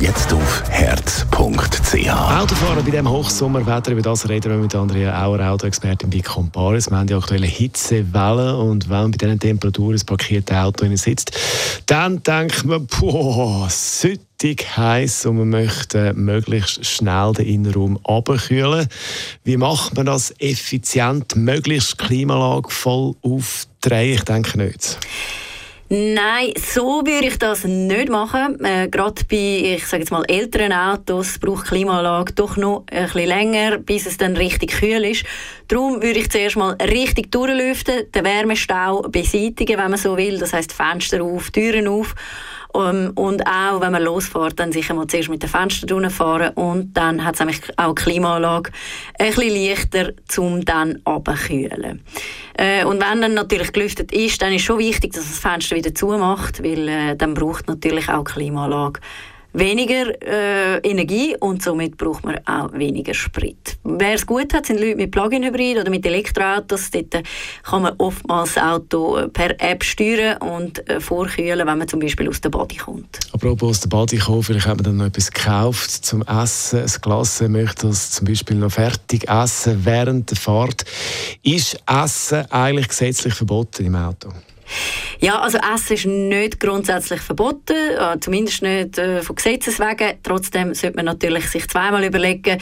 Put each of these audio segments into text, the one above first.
Jetzt auf herz.ch. Autofahren bei diesem Hochsommerwetter, über das reden wir mit Andrea Auer, Autoexpertin bei Comparis. Wir haben die aktuelle Hitzewelle und wenn bei diesen Temperaturen ein parkiertes Auto sitzt, dann denkt man, boah, süttig heiß und man möchte möglichst schnell den Innenraum abkühlen. Wie macht man das effizient, möglichst Klimaanlage voll aufdrehen? Ich denke nicht. Nein, so würde ich das nicht machen. Äh, Gerade bei, ich sage jetzt mal, älteren Autos braucht Klimaanlage doch noch ein bisschen länger, bis es dann richtig kühl ist. Darum würde ich zuerst mal richtig durchlüften, den Wärmestau beseitigen, wenn man so will. Das heißt Fenster auf, Türen auf um, ähm, und auch, wenn man losfährt, dann sicher mal zuerst mit den Fenstern fahren und dann hat es nämlich auch die Klimaanlage ein bisschen leichter, um dann abzukühlen. Äh, und wenn dann natürlich gelüftet ist, dann ist schon wichtig, dass das Fenster wieder zumacht, weil äh, dann braucht natürlich auch die Klimaanlage weniger äh, Energie und somit braucht man auch weniger Sprit. Wer es gut hat, sind Leute mit Plug-in-Hybrid oder mit Elektroautos. Dort äh, kann man oftmals das Auto äh, per App steuern und äh, vorkühlen, wenn man zum Beispiel aus der Body kommt. Apropos aus der Body kommen, vielleicht hat man dann noch etwas gekauft zum Essen. Ein Glas möchte das zum Beispiel noch fertig essen während der Fahrt. Ist Essen eigentlich gesetzlich verboten im Auto? Ja, also Essen ist nicht grundsätzlich verboten, äh, zumindest nicht äh, von Gesetzes wegen. Trotzdem sollte man natürlich sich zweimal überlegen,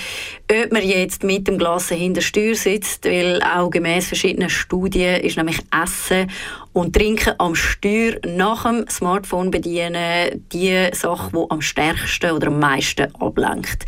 ob man jetzt mit dem Glas hinter Steuer sitzt, weil auch gemäß verschiedenen Studien ist nämlich Essen und Trinken am Steuer nach dem Smartphone bedienen die Sache, die am stärksten oder am meisten ablenkt.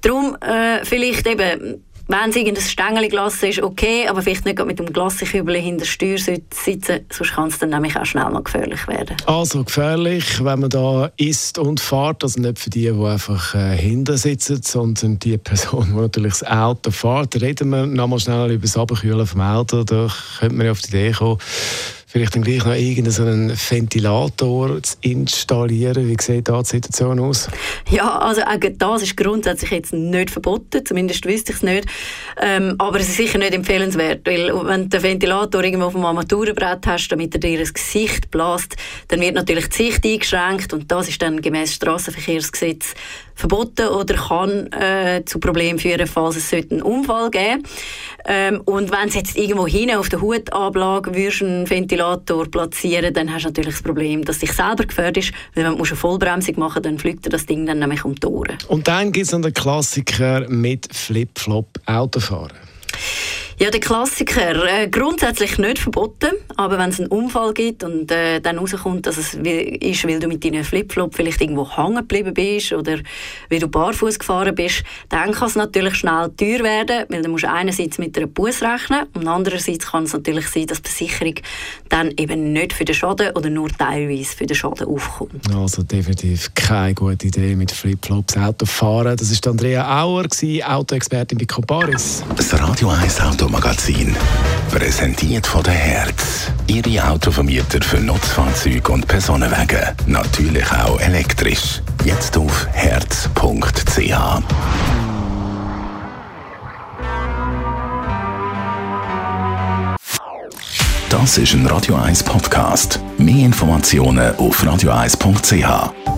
Darum äh, vielleicht eben wenn es irgendein Stängelglas ist, okay, aber vielleicht nicht mit dem Glaskübel hinter der Steuer sitzen, sonst kann es dann nämlich auch schnell mal gefährlich werden. Also gefährlich, wenn man da isst und fährt, also nicht für die, die einfach äh, hinten sitzen, sondern die Person, die natürlich das Auto fährt. Reden wir nochmal schnell über das Abkühlen vom Auto, da könnte man ja auf die Idee kommen, vielleicht dann gleich noch irgendeinen Ventilator zu installieren. Wie sieht da die Situation aus? Ja, also das ist grundsätzlich jetzt nicht verboten, zumindest wüsste ich es nicht. Ähm, aber es ist sicher nicht empfehlenswert, weil wenn du den Ventilator irgendwo auf dem Armaturenbrett hast, damit er dir ins Gesicht bläst, dann wird natürlich die Sicht eingeschränkt und das ist dann gemäß Straßenverkehrsgesetz verboten oder kann äh, zu Problemen führen, falls es einen Unfall geben ähm, Und wenn es jetzt irgendwo hinten auf der Hutablage einen Ventilator platzieren dann hast du natürlich das Problem, dass dich selber gefährdest, weil wenn du eine Vollbremsung machen dann fliegt das Ding dann nämlich um die Ohren. Und dann gibt es noch den Klassiker mit Flip-Flop Autofahren. Ja, der Klassiker. Äh, grundsätzlich nicht verboten, aber wenn es einen Unfall gibt und äh, dann rauskommt, dass es ist, weil du mit deinen Flipflop vielleicht irgendwo hängen geblieben bist oder weil du barfuß gefahren bist, dann kann es natürlich schnell teuer werden, weil du musst einerseits mit einer Bus rechnen und andererseits kann es natürlich sein, dass die Versicherung dann eben nicht für den Schaden oder nur teilweise für den Schaden aufkommt. Also definitiv keine gute Idee mit Flipflops Auto fahren. Das ist Andrea Auer, Autoexpertin bei Comparis. Das Radio 1 Auto Automagazin. Präsentiert von der Herz. Ihre Autovermieter für Nutzfahrzeuge und Personenwagen. Natürlich auch elektrisch. Jetzt auf herz.ch. Das ist ein Radio 1 Podcast. Mehr Informationen auf radio1.ch.